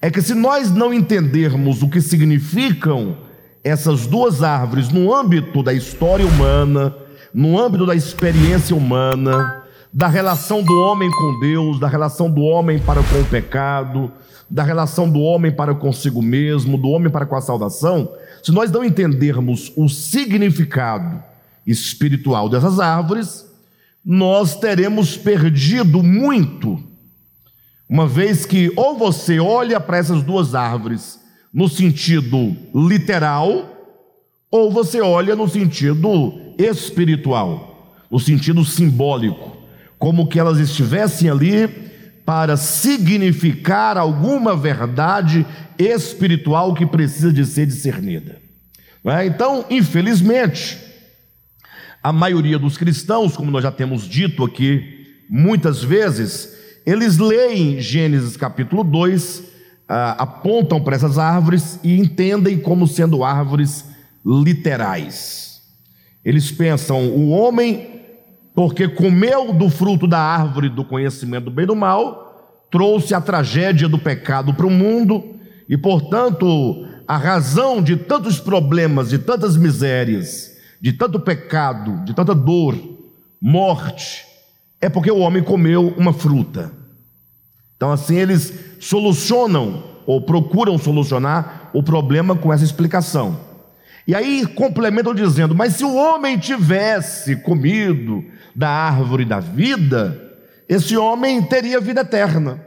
é que se nós não entendermos o que significam essas duas árvores no âmbito da história humana, no âmbito da experiência humana, da relação do homem com Deus, da relação do homem para com o pecado, da relação do homem para consigo mesmo, do homem para com a salvação, se nós não entendermos o significado espiritual dessas árvores, nós teremos perdido muito, uma vez que ou você olha para essas duas árvores no sentido literal, ou você olha no sentido espiritual, no sentido simbólico, como que elas estivessem ali para significar alguma verdade espiritual que precisa de ser discernida. É? Então, infelizmente, a maioria dos cristãos, como nós já temos dito aqui muitas vezes, eles leem Gênesis capítulo 2, ah, apontam para essas árvores e entendem como sendo árvores literais. Eles pensam, o homem porque comeu do fruto da árvore do conhecimento do bem e do mal, trouxe a tragédia do pecado para o mundo, e portanto, a razão de tantos problemas, de tantas misérias, de tanto pecado, de tanta dor, morte, é porque o homem comeu uma fruta. Então, assim, eles solucionam ou procuram solucionar o problema com essa explicação. E aí complementam dizendo: Mas se o homem tivesse comido da árvore da vida, esse homem teria vida eterna.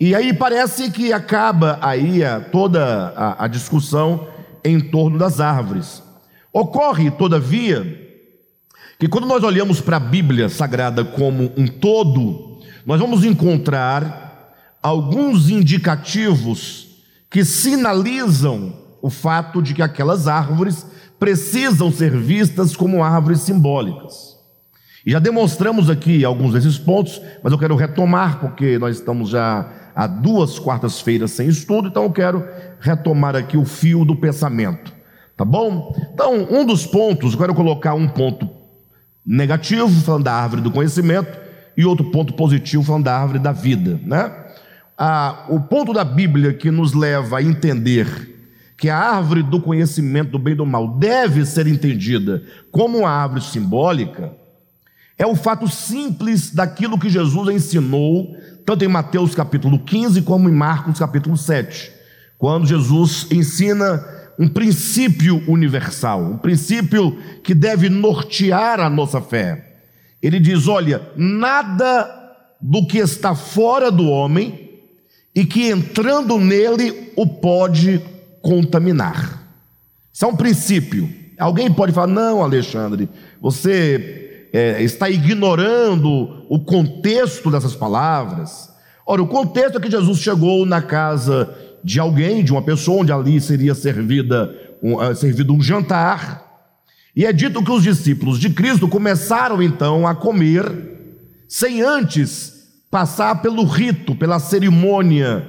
E aí parece que acaba aí a, toda a, a discussão em torno das árvores. Ocorre, todavia, que quando nós olhamos para a Bíblia Sagrada como um todo, nós vamos encontrar alguns indicativos que sinalizam o fato de que aquelas árvores precisam ser vistas como árvores simbólicas. E já demonstramos aqui alguns desses pontos, mas eu quero retomar, porque nós estamos já há duas quartas-feiras sem estudo, então eu quero retomar aqui o fio do pensamento. Tá bom? Então, um dos pontos, eu quero colocar um ponto negativo, falando da árvore do conhecimento, e outro ponto positivo, falando da árvore da vida, né? Ah, o ponto da Bíblia que nos leva a entender que a árvore do conhecimento do bem e do mal deve ser entendida como uma árvore simbólica, é o fato simples daquilo que Jesus ensinou, tanto em Mateus capítulo 15 como em Marcos capítulo 7, quando Jesus ensina um princípio universal, um princípio que deve nortear a nossa fé. Ele diz: olha, nada do que está fora do homem e que entrando nele o pode contaminar. Isso é um princípio. Alguém pode falar: não, Alexandre, você é, está ignorando o contexto dessas palavras. Ora, o contexto é que Jesus chegou na casa de alguém, de uma pessoa, onde ali seria servida um, uh, servido um jantar, e é dito que os discípulos de Cristo começaram então a comer, sem antes passar pelo rito, pela cerimônia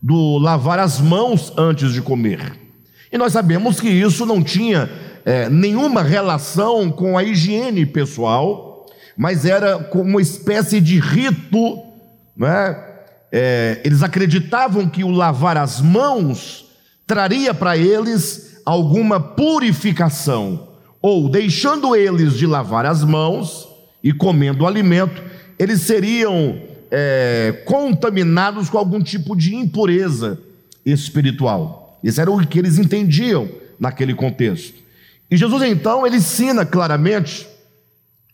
do lavar as mãos antes de comer. E nós sabemos que isso não tinha é, nenhuma relação com a higiene pessoal, mas era como uma espécie de rito, né? É, eles acreditavam que o lavar as mãos traria para eles alguma purificação, ou deixando eles de lavar as mãos e comendo o alimento, eles seriam é, contaminados com algum tipo de impureza espiritual. Isso era o que eles entendiam naquele contexto. E Jesus então ele ensina claramente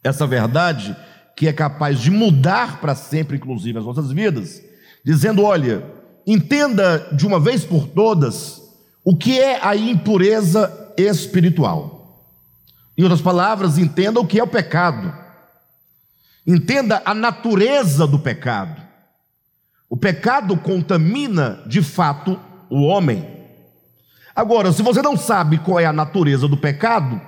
essa verdade que é capaz de mudar para sempre, inclusive, as nossas vidas, dizendo: olha, entenda de uma vez por todas o que é a impureza espiritual. Em outras palavras, entenda o que é o pecado. Entenda a natureza do pecado. O pecado contamina de fato o homem. Agora, se você não sabe qual é a natureza do pecado,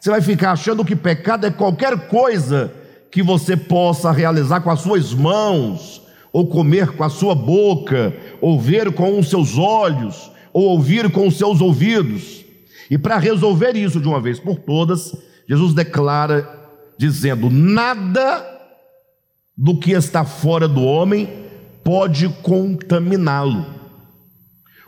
você vai ficar achando que pecado é qualquer coisa que você possa realizar com as suas mãos, ou comer com a sua boca, ou ver com os seus olhos, ou ouvir com os seus ouvidos. E para resolver isso de uma vez por todas, Jesus declara dizendo: nada do que está fora do homem pode contaminá-lo.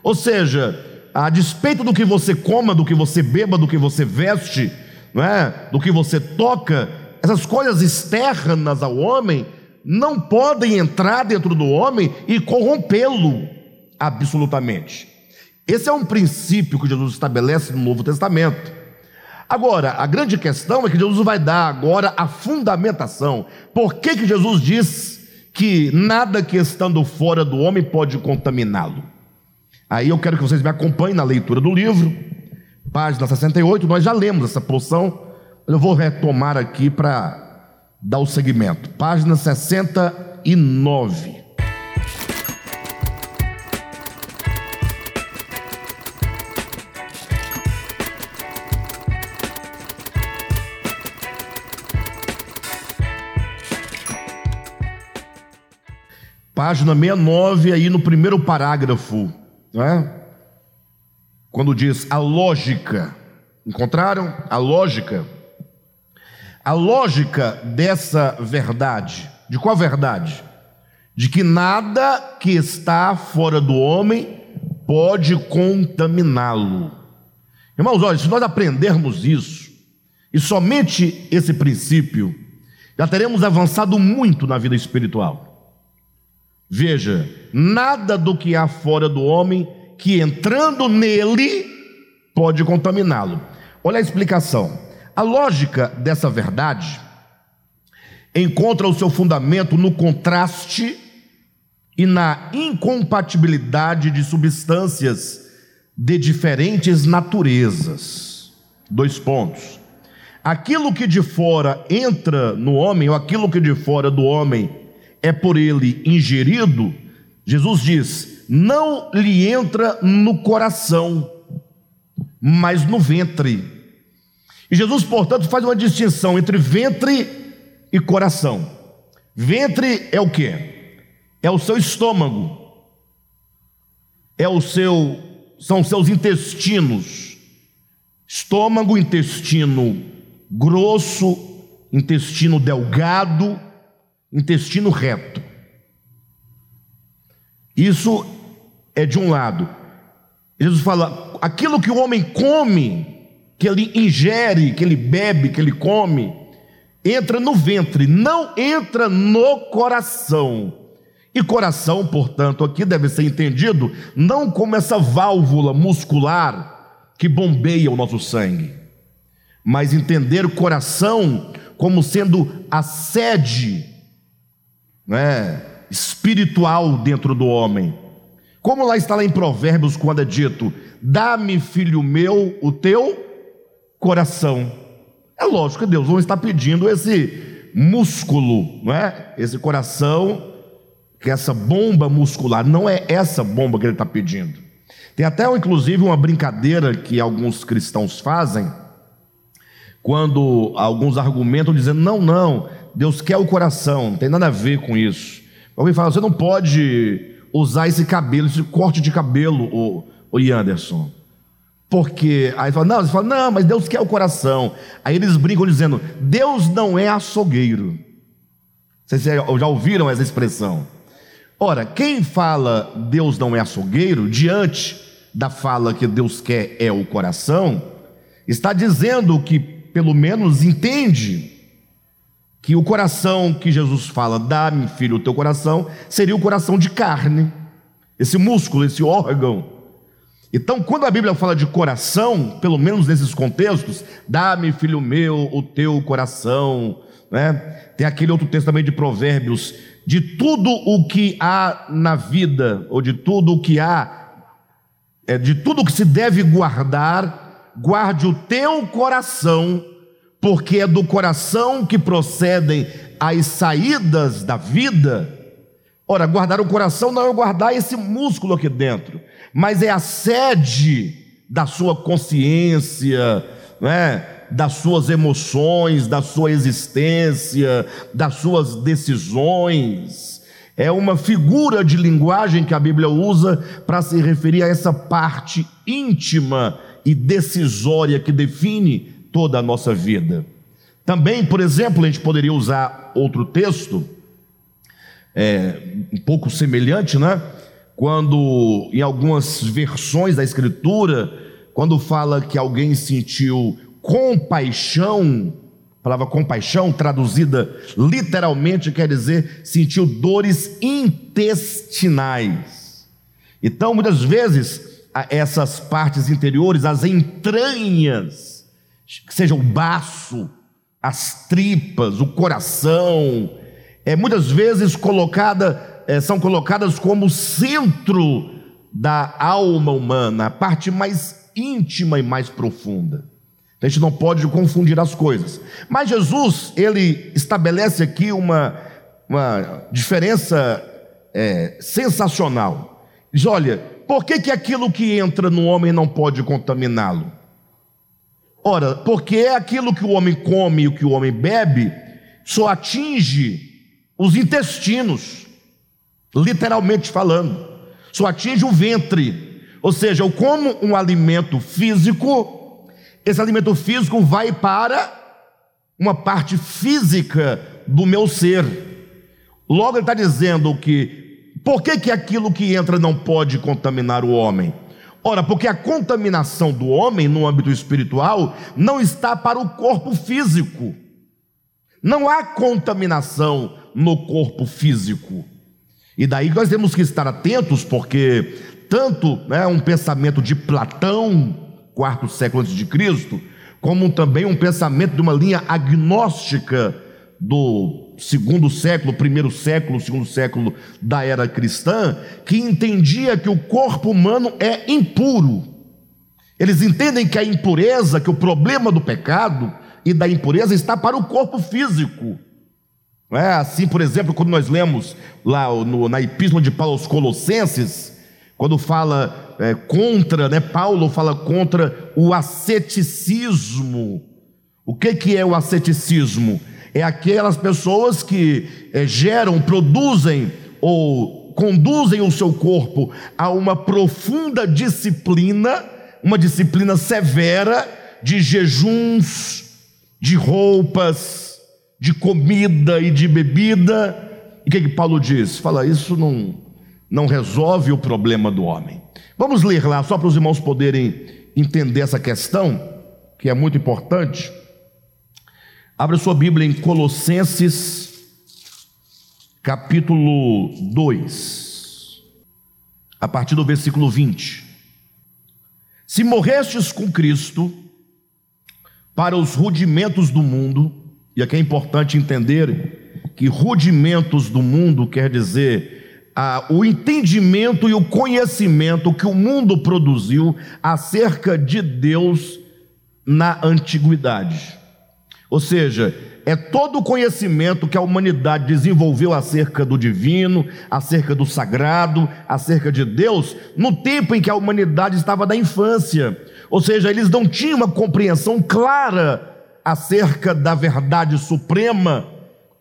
Ou seja, a despeito do que você coma, do que você beba, do que você veste, não é? do que você toca, essas coisas externas ao homem não podem entrar dentro do homem e corrompê-lo absolutamente. Esse é um princípio que Jesus estabelece no Novo Testamento. Agora, a grande questão é que Jesus vai dar agora a fundamentação. Por que, que Jesus diz que nada que estando fora do homem pode contaminá-lo? Aí eu quero que vocês me acompanhem na leitura do livro, página 68. Nós já lemos essa porção, eu vou retomar aqui para dar o segmento. Página 69. Página 69, aí no primeiro parágrafo, não é? quando diz a lógica. Encontraram? A lógica. A lógica dessa verdade. De qual verdade? De que nada que está fora do homem pode contaminá-lo. Irmãos, olha, se nós aprendermos isso, e somente esse princípio, já teremos avançado muito na vida espiritual. Veja, nada do que há fora do homem que entrando nele pode contaminá-lo. Olha a explicação. A lógica dessa verdade encontra o seu fundamento no contraste e na incompatibilidade de substâncias de diferentes naturezas. Dois pontos. Aquilo que de fora entra no homem, ou aquilo que de fora do homem é por ele ingerido, Jesus diz: não lhe entra no coração, mas no ventre. E Jesus, portanto, faz uma distinção entre ventre e coração. Ventre é o que? É o seu estômago, é o seu, são seus intestinos. Estômago, intestino grosso, intestino delgado, intestino reto. Isso é de um lado. Jesus fala: aquilo que o homem come, que ele ingere, que ele bebe, que ele come, entra no ventre, não entra no coração. E coração, portanto, aqui deve ser entendido não como essa válvula muscular que bombeia o nosso sangue, mas entender o coração como sendo a sede né, espiritual dentro do homem. Como lá está lá em Provérbios, quando é dito: Dá-me, filho meu, o teu coração. É lógico que Deus não está pedindo esse músculo, não é? Esse coração, que essa bomba muscular, não é essa bomba que ele está pedindo. Tem até, inclusive, uma brincadeira que alguns cristãos fazem, quando alguns argumentam dizendo: não, não, Deus quer o coração, não tem nada a ver com isso. Alguém fala, você não pode usar esse cabelo, esse corte de cabelo, o, o Anderson. Porque aí fala, não, você fala, não, mas Deus quer o coração. Aí eles brincam dizendo, Deus não é açougueiro. Vocês já ouviram essa expressão? Ora, quem fala Deus não é açougueiro, diante da fala que Deus quer é o coração, está dizendo que, pelo menos, entende que o coração que Jesus fala, dá-me, filho, o teu coração, seria o coração de carne, esse músculo, esse órgão. Então, quando a Bíblia fala de coração, pelo menos nesses contextos, dá-me, filho meu, o teu coração, né? Tem aquele outro texto também de Provérbios, de tudo o que há na vida, ou de tudo o que há, é, de tudo o que se deve guardar, guarde o teu coração, porque é do coração que procedem as saídas da vida. Ora, guardar o coração não é guardar esse músculo aqui dentro, mas é a sede da sua consciência, né? das suas emoções, da sua existência, das suas decisões. É uma figura de linguagem que a Bíblia usa para se referir a essa parte íntima e decisória que define toda a nossa vida. Também, por exemplo, a gente poderia usar outro texto, é, um pouco semelhante, né? Quando em algumas versões da Escritura, quando fala que alguém sentiu compaixão, a palavra compaixão, traduzida literalmente, quer dizer sentiu dores intestinais. Então, muitas vezes, essas partes interiores, as entranhas, que seja o baço, as tripas, o coração, é muitas vezes colocada, é, são colocadas como centro da alma humana, a parte mais íntima e mais profunda. A gente não pode confundir as coisas. Mas Jesus, ele estabelece aqui uma, uma diferença é, sensacional. Diz: olha, por que, que aquilo que entra no homem não pode contaminá-lo? Ora, porque é aquilo que o homem come e o que o homem bebe só atinge os intestinos, literalmente falando, só atinge o ventre. Ou seja, eu como um alimento físico, esse alimento físico vai para uma parte física do meu ser. Logo ele está dizendo que por que, que aquilo que entra não pode contaminar o homem? Ora, porque a contaminação do homem no âmbito espiritual não está para o corpo físico. Não há contaminação no corpo físico. E daí nós temos que estar atentos, porque tanto né, um pensamento de Platão, quarto século antes de Cristo, como também um pensamento de uma linha agnóstica do segundo século, primeiro século, segundo século da era cristã, que entendia que o corpo humano é impuro. Eles entendem que a impureza, que o problema do pecado e da impureza está para o corpo físico. Não é assim, por exemplo, quando nós lemos lá no, na Epístola de Paulo aos Colossenses, quando fala é, contra, né, Paulo fala contra o asceticismo. O que, que é o asceticismo? é aquelas pessoas que é, geram, produzem ou conduzem o seu corpo a uma profunda disciplina, uma disciplina severa de jejuns, de roupas, de comida e de bebida. E o que, que Paulo diz? Fala, isso não, não resolve o problema do homem. Vamos ler lá, só para os irmãos poderem entender essa questão, que é muito importante. Abra sua Bíblia em Colossenses, capítulo 2, a partir do versículo 20. Se morrestes com Cristo para os rudimentos do mundo, e aqui é importante entender que rudimentos do mundo quer dizer ah, o entendimento e o conhecimento que o mundo produziu acerca de Deus na antiguidade. Ou seja, é todo o conhecimento que a humanidade desenvolveu acerca do divino, acerca do sagrado, acerca de Deus, no tempo em que a humanidade estava da infância. Ou seja, eles não tinham uma compreensão clara acerca da verdade suprema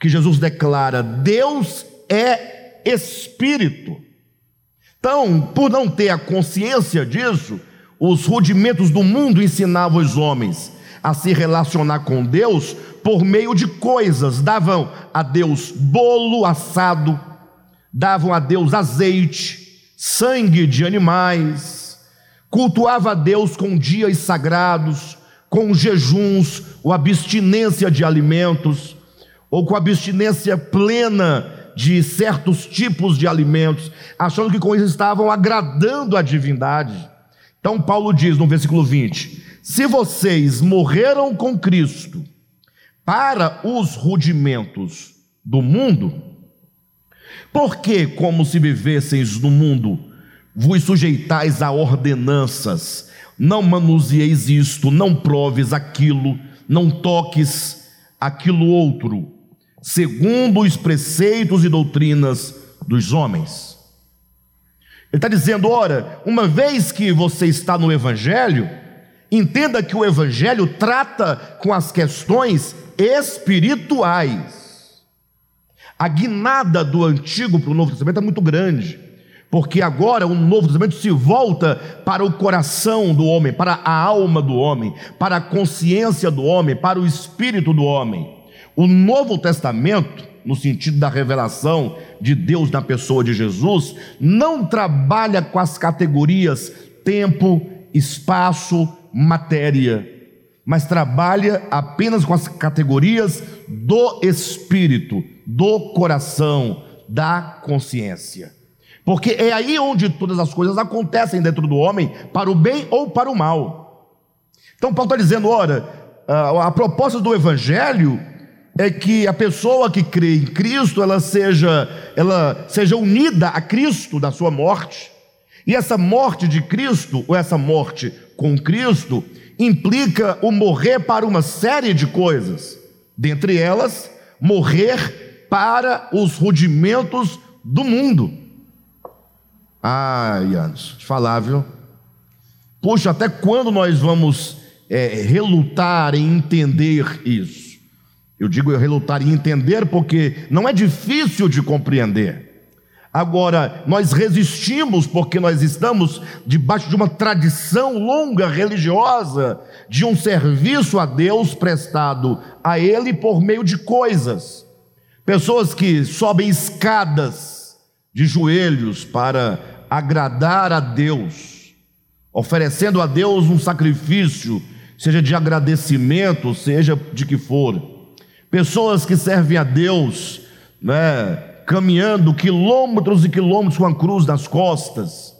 que Jesus declara: Deus é espírito. Então, por não ter a consciência disso, os rudimentos do mundo ensinavam os homens a se relacionar com Deus por meio de coisas. Davam a Deus bolo assado, davam a Deus azeite, sangue de animais, cultuava a Deus com dias sagrados, com jejuns ou abstinência de alimentos, ou com abstinência plena de certos tipos de alimentos, achando que com isso estavam agradando a divindade. Então Paulo diz no versículo 20: se vocês morreram com Cristo para os rudimentos do mundo, porque, como se vivesseis no mundo, vos sujeitais a ordenanças, não manuseeis isto, não proves aquilo, não toques aquilo outro, segundo os preceitos e doutrinas dos homens. Ele está dizendo: ora, uma vez que você está no Evangelho, Entenda que o Evangelho trata com as questões espirituais. A guinada do Antigo para o Novo Testamento é muito grande, porque agora o Novo Testamento se volta para o coração do homem, para a alma do homem, para a consciência do homem, para o espírito do homem. O Novo Testamento, no sentido da revelação de Deus na pessoa de Jesus, não trabalha com as categorias tempo, espaço, matéria, mas trabalha apenas com as categorias do espírito, do coração, da consciência. Porque é aí onde todas as coisas acontecem dentro do homem, para o bem ou para o mal. Então, Paulo está dizendo: ora, a proposta do Evangelho é que a pessoa que crê em Cristo, ela seja, ela seja unida a Cristo da sua morte. E essa morte de Cristo, ou essa morte com Cristo, implica o morrer para uma série de coisas. Dentre elas, morrer para os rudimentos do mundo. Ai, te falar, viu? Puxa, até quando nós vamos é, relutar em entender isso? Eu digo relutar em entender porque não é difícil de compreender. Agora, nós resistimos porque nós estamos debaixo de uma tradição longa religiosa, de um serviço a Deus prestado a Ele por meio de coisas. Pessoas que sobem escadas de joelhos para agradar a Deus, oferecendo a Deus um sacrifício, seja de agradecimento, seja de que for. Pessoas que servem a Deus, né, caminhando quilômetros e quilômetros com a cruz nas costas,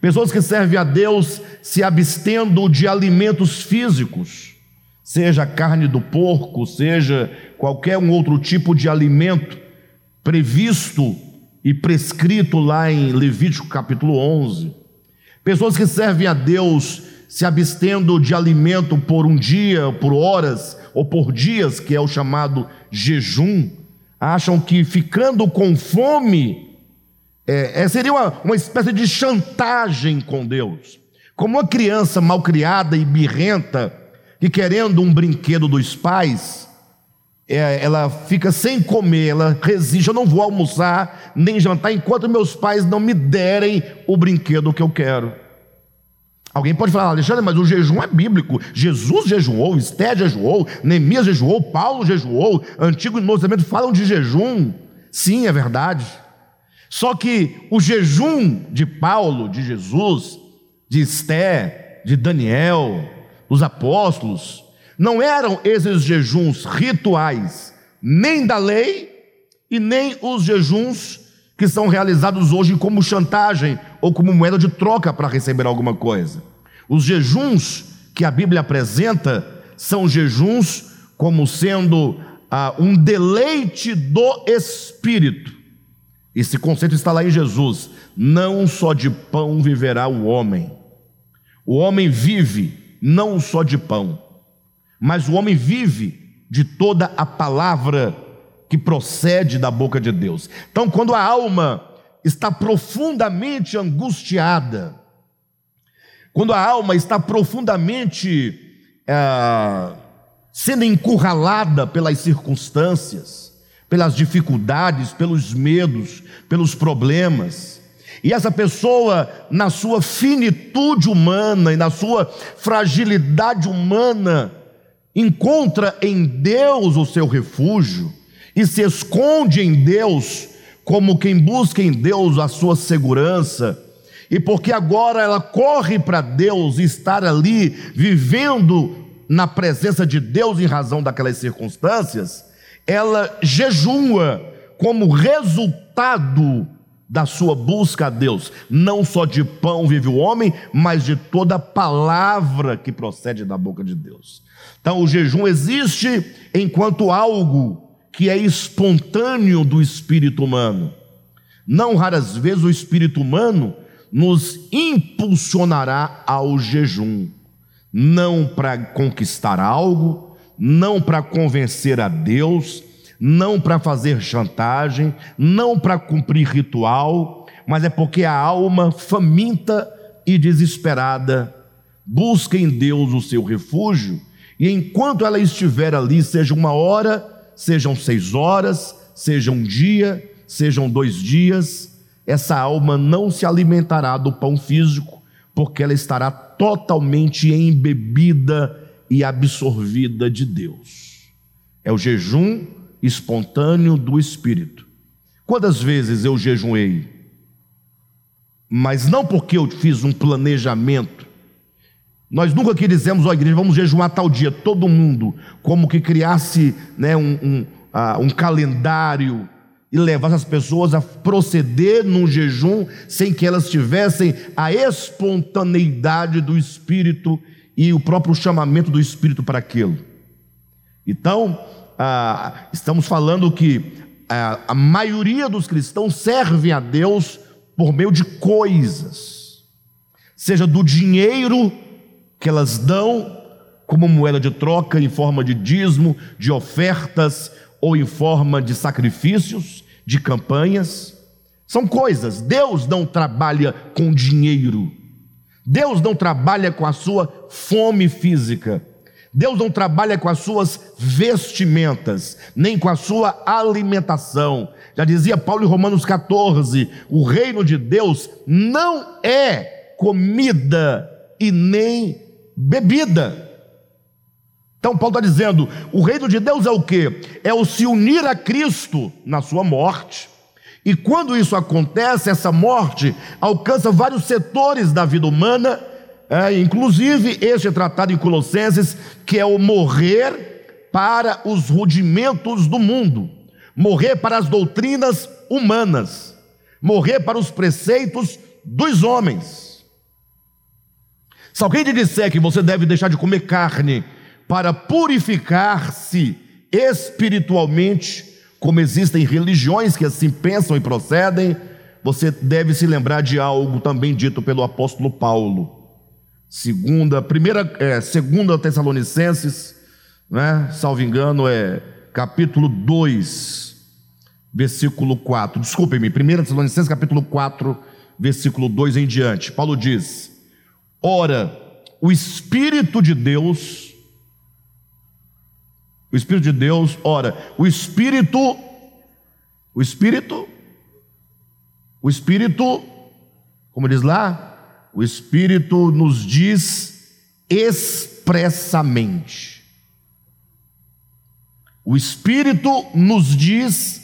pessoas que servem a Deus se abstendo de alimentos físicos, seja carne do porco, seja qualquer um outro tipo de alimento previsto e prescrito lá em Levítico capítulo 11. Pessoas que servem a Deus se abstendo de alimento por um dia, por horas, ou por dias, que é o chamado jejum, acham que ficando com fome é, é, seria uma, uma espécie de chantagem com Deus. Como uma criança malcriada e birrenta, que querendo um brinquedo dos pais, é, ela fica sem comer, ela resiste, eu não vou almoçar nem jantar enquanto meus pais não me derem o brinquedo que eu quero. Alguém pode falar, Alexandre, mas o jejum é bíblico. Jesus jejuou, Esté jejuou, Neemias jejuou, Paulo jejuou, Antigo e Novo Testamento falam de jejum. Sim, é verdade. Só que o jejum de Paulo, de Jesus, de Esté, de Daniel, os apóstolos, não eram esses jejuns rituais, nem da lei e nem os jejuns que são realizados hoje como chantagem ou como moeda de troca para receber alguma coisa. Os jejuns que a Bíblia apresenta são jejuns como sendo ah, um deleite do espírito. Esse conceito está lá em Jesus. Não só de pão viverá o homem. O homem vive não só de pão, mas o homem vive de toda a palavra que procede da boca de Deus. Então, quando a alma está profundamente angustiada, quando a alma está profundamente é, sendo encurralada pelas circunstâncias, pelas dificuldades, pelos medos, pelos problemas, e essa pessoa, na sua finitude humana e na sua fragilidade humana, encontra em Deus o seu refúgio, e se esconde em Deus, como quem busca em Deus a sua segurança, e porque agora ela corre para Deus estar ali vivendo na presença de Deus em razão daquelas circunstâncias, ela jejua como resultado da sua busca a Deus. Não só de pão vive o homem, mas de toda palavra que procede da boca de Deus. Então o jejum existe enquanto algo que é espontâneo do espírito humano. Não raras vezes o espírito humano nos impulsionará ao jejum, não para conquistar algo, não para convencer a Deus, não para fazer chantagem, não para cumprir ritual, mas é porque a alma faminta e desesperada busca em Deus o seu refúgio, e enquanto ela estiver ali, seja uma hora, sejam seis horas, seja um dia, sejam dois dias, essa alma não se alimentará do pão físico, porque ela estará totalmente embebida e absorvida de Deus. É o jejum espontâneo do Espírito. Quantas vezes eu jejuei? Mas não porque eu fiz um planejamento. Nós nunca que dizemos, ó oh, igreja, vamos jejuar tal dia, todo mundo, como que criasse né, um, um, uh, um calendário e levasse as pessoas a proceder num jejum sem que elas tivessem a espontaneidade do Espírito e o próprio chamamento do Espírito para aquilo. Então, ah, estamos falando que ah, a maioria dos cristãos servem a Deus por meio de coisas, seja do dinheiro que elas dão como moeda de troca em forma de dízimo, de ofertas ou em forma de sacrifícios, de campanhas. São coisas. Deus não trabalha com dinheiro. Deus não trabalha com a sua fome física. Deus não trabalha com as suas vestimentas, nem com a sua alimentação. Já dizia Paulo em Romanos 14: o reino de Deus não é comida e nem bebida. Então, Paulo está dizendo: o reino de Deus é o que? É o se unir a Cristo na sua morte. E quando isso acontece, essa morte alcança vários setores da vida humana é, inclusive, este é tratado em Colossenses, que é o morrer para os rudimentos do mundo, morrer para as doutrinas humanas, morrer para os preceitos dos homens. Se alguém te disser que você deve deixar de comer carne para purificar-se espiritualmente, como existem religiões que assim pensam e procedem, você deve se lembrar de algo também dito pelo apóstolo Paulo. Segunda, primeira, é, segunda Tessalonicenses, né? Salvo engano, é capítulo 2, versículo 4. Desculpem-me, primeira Tessalonicenses, capítulo 4, versículo 2 em diante. Paulo diz: Ora, o Espírito de Deus, o Espírito de Deus, ora, o Espírito, o Espírito, o Espírito, como diz lá, o Espírito nos diz expressamente. O Espírito nos diz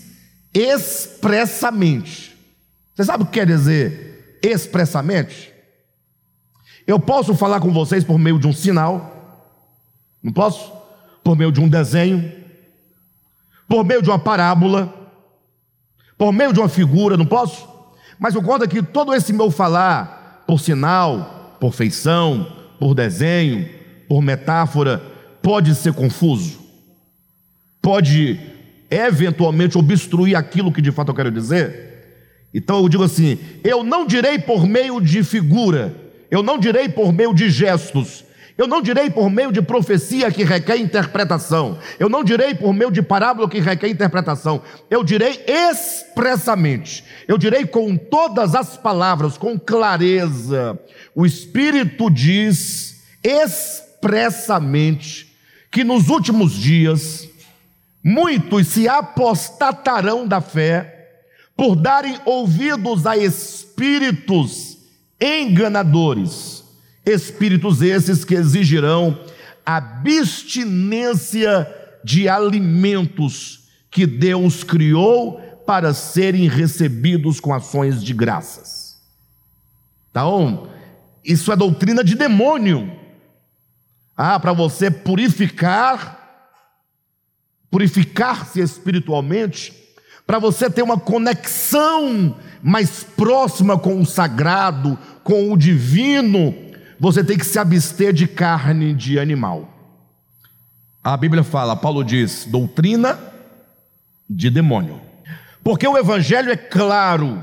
expressamente. Você sabe o que quer dizer expressamente? Eu posso falar com vocês por meio de um sinal, não posso? Por meio de um desenho, por meio de uma parábola, por meio de uma figura, não posso? Mas o conto é que todo esse meu falar por sinal, por feição, por desenho, por metáfora, pode ser confuso, pode eventualmente obstruir aquilo que de fato eu quero dizer. Então eu digo assim: eu não direi por meio de figura, eu não direi por meio de gestos, eu não direi por meio de profecia que requer interpretação. Eu não direi por meio de parábola que requer interpretação. Eu direi expressamente. Eu direi com todas as palavras, com clareza. O Espírito diz expressamente que nos últimos dias muitos se apostatarão da fé por darem ouvidos a espíritos enganadores Espíritos esses que exigirão abstinência de alimentos que Deus criou para serem recebidos com ações de graças. Então, isso é doutrina de demônio. Ah, para você purificar, purificar-se espiritualmente, para você ter uma conexão mais próxima com o sagrado, com o divino, você tem que se abster de carne de animal. A Bíblia fala, Paulo diz, doutrina de demônio. Porque o Evangelho é claro,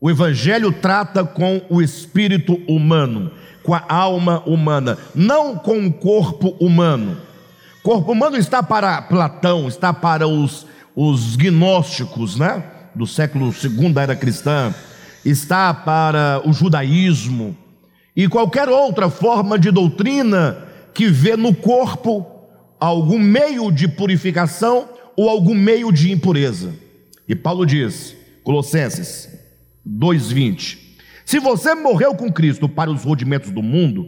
o Evangelho trata com o espírito humano, com a alma humana, não com o corpo humano. Corpo humano está para Platão, está para os, os gnósticos, né? Do século II da era cristã, está para o judaísmo, e qualquer outra forma de doutrina que vê no corpo algum meio de purificação ou algum meio de impureza. E Paulo diz, Colossenses 2:20, se você morreu com Cristo para os rudimentos do mundo,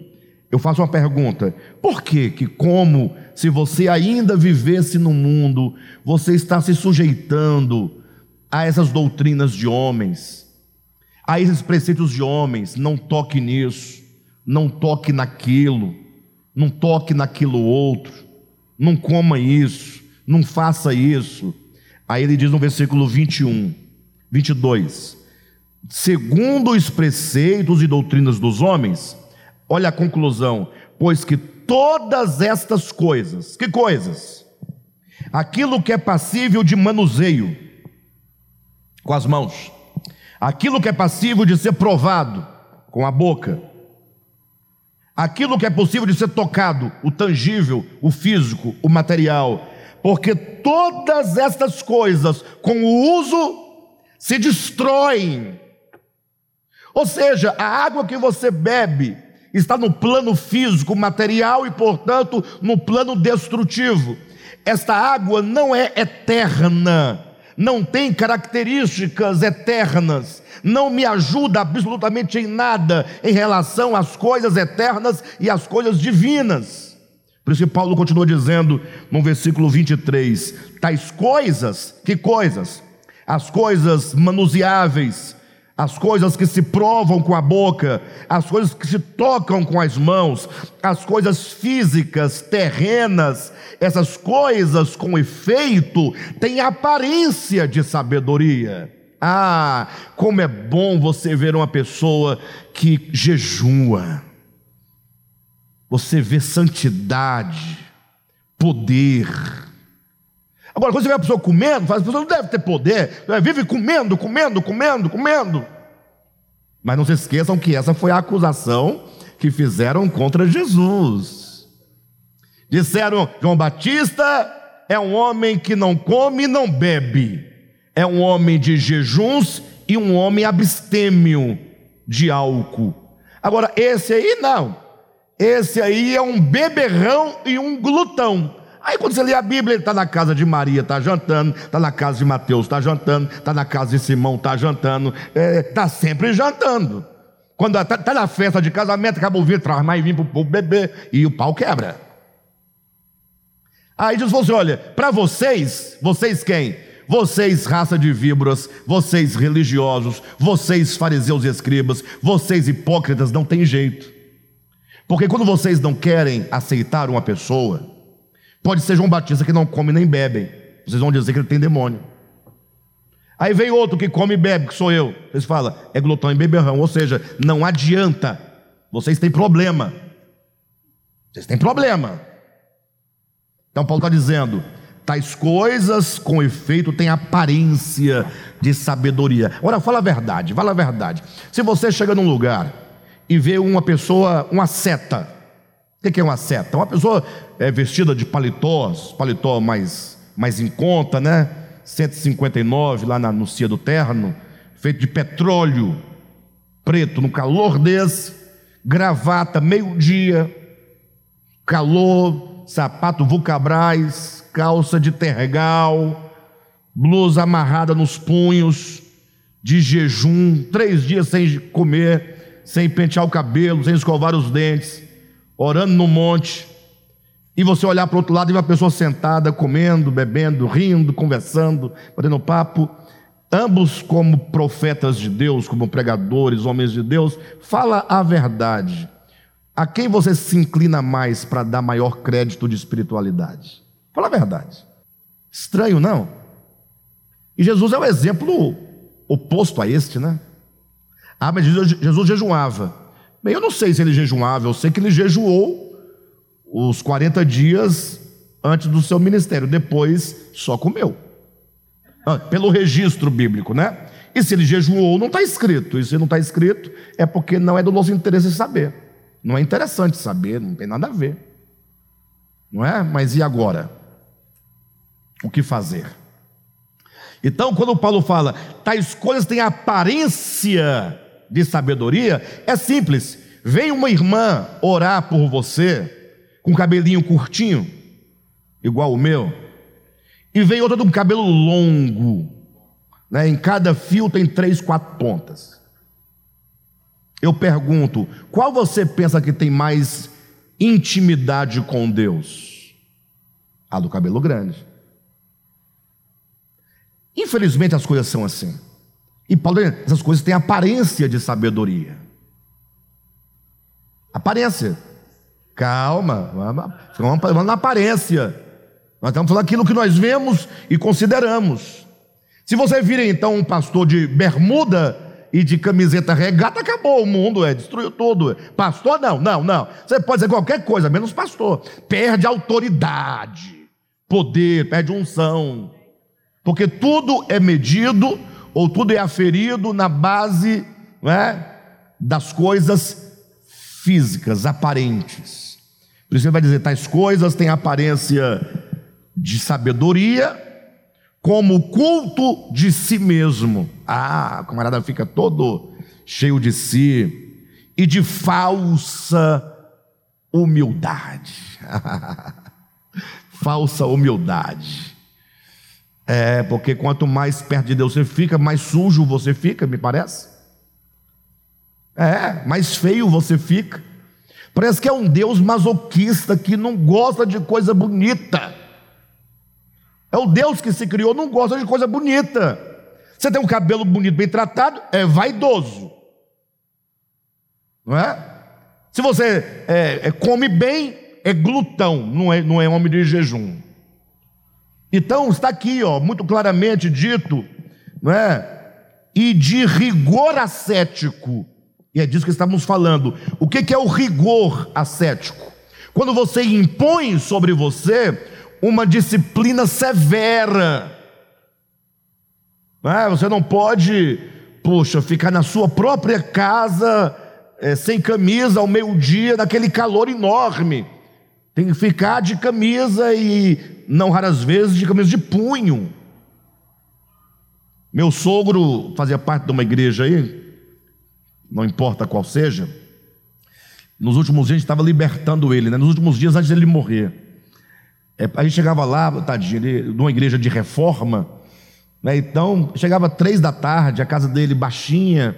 eu faço uma pergunta: por que que como se você ainda vivesse no mundo, você está se sujeitando a essas doutrinas de homens, a esses preceitos de homens, não toque nisso, não toque naquilo, não toque naquilo outro, não coma isso, não faça isso. Aí ele diz no versículo 21, 22: segundo os preceitos e doutrinas dos homens, olha a conclusão, pois que todas estas coisas, que coisas? Aquilo que é passível de manuseio com as mãos, aquilo que é passível de ser provado com a boca, aquilo que é possível de ser tocado, o tangível, o físico, o material, porque todas estas coisas, com o uso, se destroem. Ou seja, a água que você bebe está no plano físico, material e, portanto, no plano destrutivo. Esta água não é eterna, não tem características eternas, não me ajuda absolutamente em nada em relação às coisas eternas e às coisas divinas. Por isso que Paulo continua dizendo no versículo 23: tais coisas, que coisas? As coisas manuseáveis, as coisas que se provam com a boca, as coisas que se tocam com as mãos, as coisas físicas, terrenas, essas coisas com efeito têm aparência de sabedoria. Ah, como é bom você ver uma pessoa que jejua, você vê santidade, poder. Agora, quando você vê a pessoa comendo, fala, a pessoa não deve ter poder, vive comendo, comendo, comendo, comendo. Mas não se esqueçam que essa foi a acusação que fizeram contra Jesus. Disseram: João Batista é um homem que não come e não bebe, é um homem de jejuns e um homem abstêmio de álcool. Agora, esse aí não, esse aí é um beberrão e um glutão. Aí quando você lê a Bíblia, ele está na casa de Maria, está jantando, está na casa de Mateus, está jantando, está na casa de Simão, está jantando, está é, tá sempre jantando. Quando está tá na festa de casamento, acaba o vidro, traz mais vinho para o povo beber e o pau quebra. Aí Jesus falou assim: olha, para vocês, vocês quem? Vocês, raça de víboras, vocês religiosos, vocês fariseus e escribas, vocês hipócritas, não tem jeito. Porque quando vocês não querem aceitar uma pessoa, Pode ser João Batista que não come nem bebe. Vocês vão dizer que ele tem demônio. Aí vem outro que come e bebe, que sou eu. Vocês falam, é glutão e beberrão. Ou seja, não adianta. Vocês têm problema. Vocês têm problema. Então Paulo está dizendo: tais coisas com efeito têm aparência de sabedoria. Agora fala a verdade, fala a verdade. Se você chega num lugar e vê uma pessoa, uma seta, o que é uma seta? Uma pessoa é, vestida de paletós, paletó mais, mais em conta, né? 159 lá na, no do Terno, feito de petróleo preto, no calor desse, gravata meio-dia, calor, sapato vulcabrais, calça de tergal, blusa amarrada nos punhos, de jejum, três dias sem comer, sem pentear o cabelo, sem escovar os dentes orando no monte, e você olhar para o outro lado e ver uma pessoa sentada, comendo, bebendo, rindo, conversando, batendo papo, ambos como profetas de Deus, como pregadores, homens de Deus, fala a verdade. A quem você se inclina mais para dar maior crédito de espiritualidade? Fala a verdade. Estranho, não? E Jesus é o exemplo oposto a este, né? Ah, mas Jesus jejuava. Bem, eu não sei se ele jejuava, eu sei que ele jejuou os 40 dias antes do seu ministério, depois só comeu. Ah, pelo registro bíblico, né? E se ele jejuou, não está escrito. E se não está escrito, é porque não é do nosso interesse saber. Não é interessante saber, não tem nada a ver. Não é? Mas e agora? O que fazer? Então, quando Paulo fala, tais coisas têm aparência de sabedoria é simples. Vem uma irmã orar por você com cabelinho curtinho, igual o meu, e vem outra com cabelo longo, né? em cada fio tem três, quatro pontas. Eu pergunto, qual você pensa que tem mais intimidade com Deus? A do cabelo grande. Infelizmente as coisas são assim. E Paulo, essas coisas têm aparência de sabedoria. Aparência. Calma, vamos, vamos na aparência. Nós estamos falando aquilo que nós vemos e consideramos. Se você vira então um pastor de bermuda e de camiseta regata, acabou o mundo, é, destruiu tudo. Pastor, não, não, não. Você pode dizer qualquer coisa, menos pastor. Perde autoridade, poder, perde unção. Porque tudo é medido ou tudo é aferido na base né, das coisas físicas, aparentes. Por isso ele vai dizer: tais coisas têm aparência de sabedoria, como culto de si mesmo. Ah, o camarada fica todo cheio de si e de falsa humildade. falsa humildade. É, porque quanto mais perto de Deus você fica, mais sujo você fica, me parece. É, mais feio você fica. Parece que é um Deus masoquista que não gosta de coisa bonita. É o Deus que se criou, não gosta de coisa bonita. Você tem um cabelo bonito, bem tratado, é vaidoso. Não é? Se você é, é, come bem, é glutão, não é, não é homem de jejum. Então está aqui, ó, muito claramente dito, não é? E de rigor ascético. E é disso que estamos falando. O que é o rigor ascético? Quando você impõe sobre você uma disciplina severa. Não é? Você não pode, puxa, ficar na sua própria casa é, sem camisa ao meio-dia, naquele calor enorme. Tem que ficar de camisa e, não raras vezes, de camisa de punho. Meu sogro fazia parte de uma igreja aí, não importa qual seja. Nos últimos dias a gente estava libertando ele, né? nos últimos dias antes dele morrer. É, a gente chegava lá, tadinho, numa igreja de reforma, né? então chegava três da tarde, a casa dele baixinha,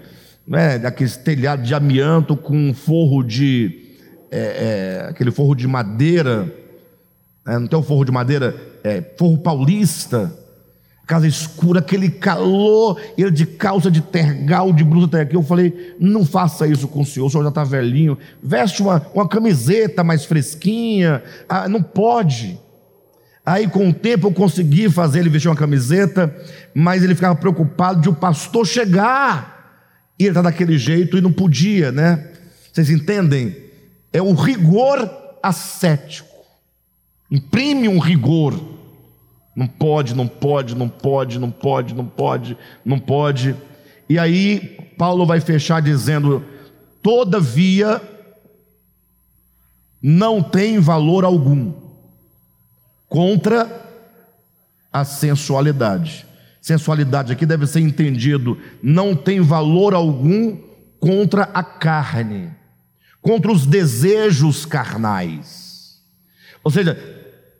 né? aquele telhado de amianto com um forro de é, é, aquele forro de madeira, é, não tem o forro de madeira, é, forro paulista, casa escura, aquele calor, ele de calça de tergal, de blusa até aqui. Eu falei: não faça isso com o senhor, o senhor já está velhinho, veste uma, uma camiseta mais fresquinha, ah, não pode. Aí, com o tempo, eu consegui fazer ele vestir uma camiseta, mas ele ficava preocupado de o pastor chegar e ele está daquele jeito e não podia, né? Vocês entendem? É o rigor ascético. Imprime um rigor. Não pode, não pode, não pode, não pode, não pode, não pode. E aí Paulo vai fechar dizendo: todavia não tem valor algum contra a sensualidade. Sensualidade aqui deve ser entendido, não tem valor algum contra a carne contra os desejos carnais. Ou seja,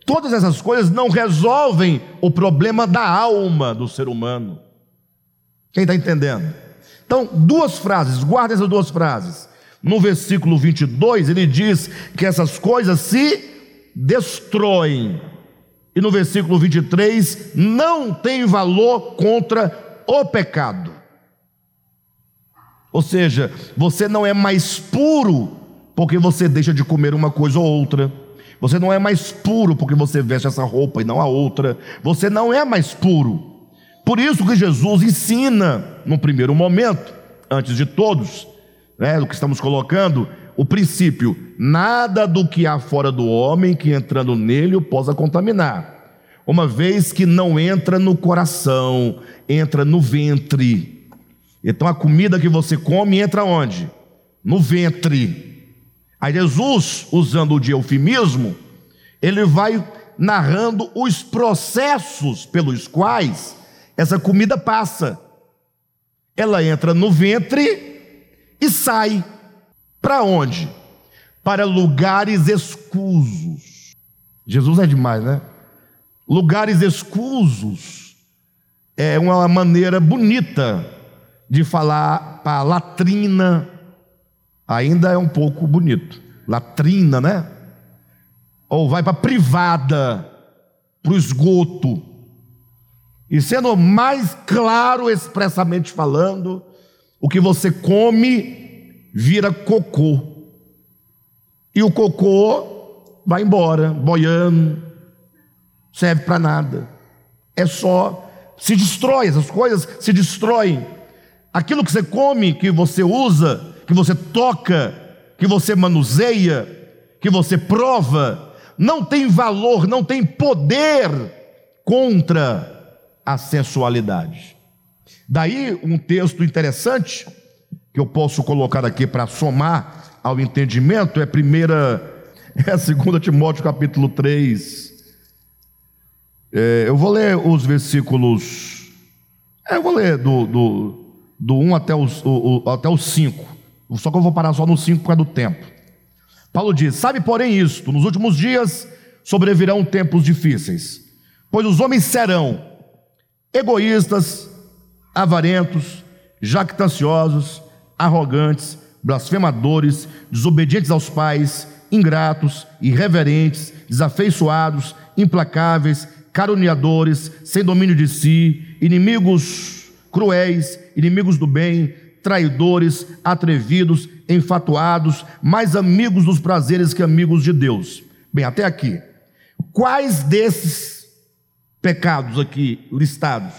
todas essas coisas não resolvem o problema da alma do ser humano. Quem está entendendo? Então, duas frases, guarda essas duas frases. No versículo 22, ele diz que essas coisas se destroem. E no versículo 23, não tem valor contra o pecado. Ou seja, você não é mais puro porque você deixa de comer uma coisa ou outra. Você não é mais puro porque você veste essa roupa e não a outra. Você não é mais puro. Por isso que Jesus ensina, no primeiro momento, antes de todos, né, o que estamos colocando, o princípio: nada do que há fora do homem que entrando nele o possa contaminar, uma vez que não entra no coração, entra no ventre. Então a comida que você come entra onde? No ventre. Aí Jesus, usando o de eufemismo, ele vai narrando os processos pelos quais essa comida passa. Ela entra no ventre e sai. Para onde? Para lugares escusos. Jesus é demais, né? Lugares escusos é uma maneira bonita de falar para latrina, ainda é um pouco bonito. latrina, né? Ou vai para privada, para o esgoto. E sendo mais claro expressamente falando, o que você come vira cocô. E o cocô vai embora, boiando, serve para nada. É só se destrói, essas coisas se destroem. Aquilo que você come, que você usa, que você toca, que você manuseia, que você prova, não tem valor, não tem poder contra a sensualidade. Daí um texto interessante que eu posso colocar aqui para somar ao entendimento é primeira é 2 Timóteo capítulo 3. É, eu vou ler os versículos. É, eu vou ler do, do, do 1 até os, o, o, até os 5. Só que eu vou parar só no 5 por causa do tempo. Paulo diz: Sabe, porém, isto: nos últimos dias sobrevirão tempos difíceis, pois os homens serão egoístas, avarentos, jactanciosos, arrogantes, blasfemadores, desobedientes aos pais, ingratos, irreverentes, desafeiçoados, implacáveis, caluniadores, sem domínio de si, inimigos cruéis, inimigos do bem, traidores, atrevidos, enfatuados, mais amigos dos prazeres que amigos de Deus. Bem, até aqui. Quais desses pecados aqui listados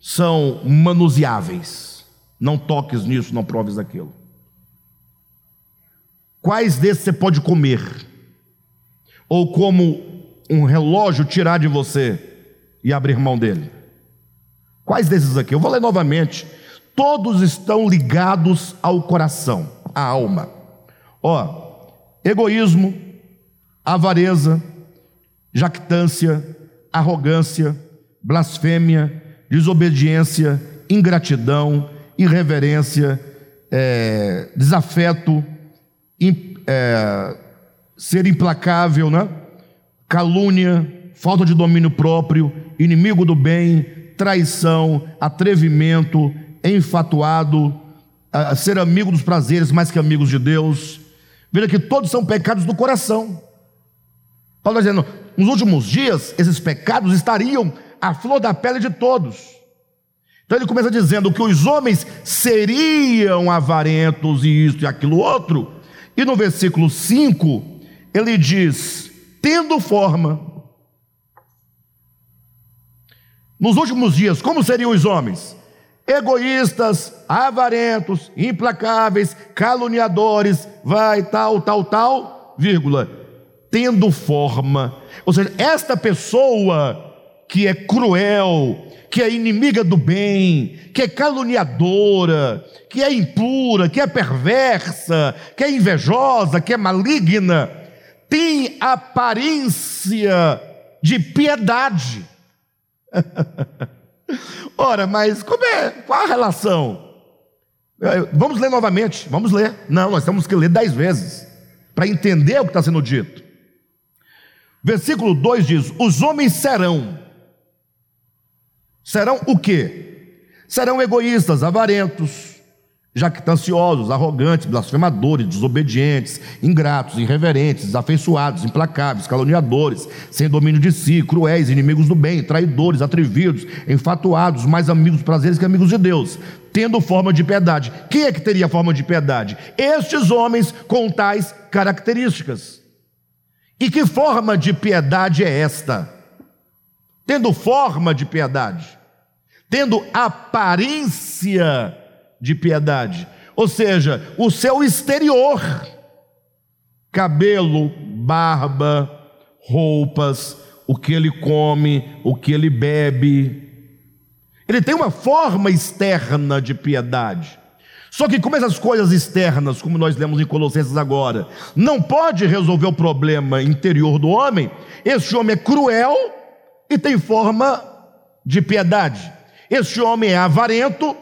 são manuseáveis? Não toques nisso, não proves aquilo. Quais desses você pode comer? Ou como um relógio tirar de você e abrir mão dele? Quais desses aqui? Eu vou ler novamente todos estão ligados ao coração, à alma. Ó, egoísmo, avareza, jactância, arrogância, blasfêmia, desobediência, ingratidão, irreverência, é, desafeto, é, ser implacável, né? calúnia, falta de domínio próprio, inimigo do bem, traição, atrevimento, enfatuado, a ser amigo dos prazeres mais que amigos de Deus. Veja que todos são pecados do coração. Paulo está dizendo, nos últimos dias, esses pecados estariam à flor da pele de todos. Então ele começa dizendo que os homens seriam avarentos e isso e aquilo outro. E no versículo 5, ele diz: tendo forma. Nos últimos dias, como seriam os homens? egoístas, avarentos, implacáveis, caluniadores, vai tal, tal, tal, vírgula, tendo forma. Ou seja, esta pessoa que é cruel, que é inimiga do bem, que é caluniadora, que é impura, que é perversa, que é invejosa, que é maligna, tem aparência de piedade. Ora, mas como é? Qual a relação? É, vamos ler novamente, vamos ler. Não, nós temos que ler dez vezes para entender o que está sendo dito. Versículo 2 diz: Os homens serão. Serão o quê? Serão egoístas, avarentos, jactanciosos, arrogantes, blasfemadores, desobedientes, ingratos, irreverentes, desafeiçoados, implacáveis, caluniadores, sem domínio de si, cruéis, inimigos do bem, traidores, atrevidos, enfatuados, mais amigos prazeres que amigos de Deus, tendo forma de piedade. Quem é que teria forma de piedade? Estes homens com tais características. E que forma de piedade é esta? Tendo forma de piedade, tendo aparência de piedade, ou seja, o seu exterior, cabelo, barba, roupas, o que ele come, o que ele bebe. Ele tem uma forma externa de piedade. Só que como essas coisas externas, como nós lemos em Colossenses agora, não pode resolver o problema interior do homem, esse homem é cruel e tem forma de piedade. Esse homem é avarento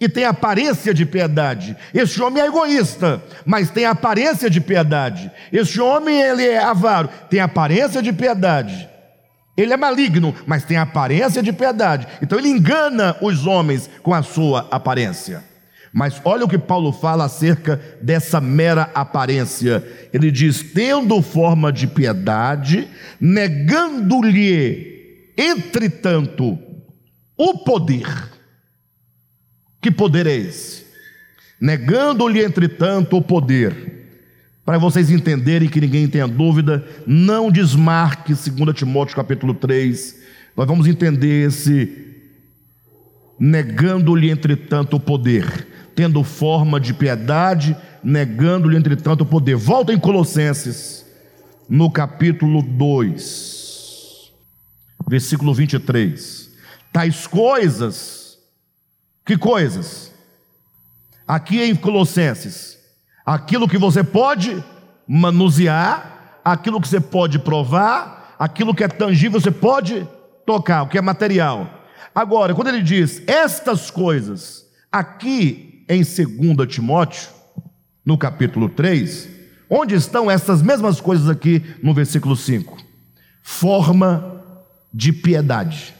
e tem aparência de piedade. Este homem é egoísta, mas tem aparência de piedade. Este homem ele é avaro, tem aparência de piedade. Ele é maligno, mas tem aparência de piedade. Então ele engana os homens com a sua aparência. Mas olha o que Paulo fala acerca dessa mera aparência. Ele diz: tendo forma de piedade, negando-lhe, entretanto, o poder. Que poder é esse? Negando-lhe, entretanto, o poder. Para vocês entenderem que ninguém tenha dúvida, não desmarque 2 Timóteo capítulo 3. Nós vamos entender esse negando-lhe, entretanto, o poder tendo forma de piedade, negando-lhe, entretanto, o poder. Volta em Colossenses, no capítulo 2, versículo 23. Tais coisas, que coisas? Aqui em Colossenses, aquilo que você pode manusear, aquilo que você pode provar, aquilo que é tangível você pode tocar, o que é material. Agora, quando ele diz estas coisas, aqui em 2 Timóteo, no capítulo 3, onde estão essas mesmas coisas aqui no versículo 5? Forma de piedade,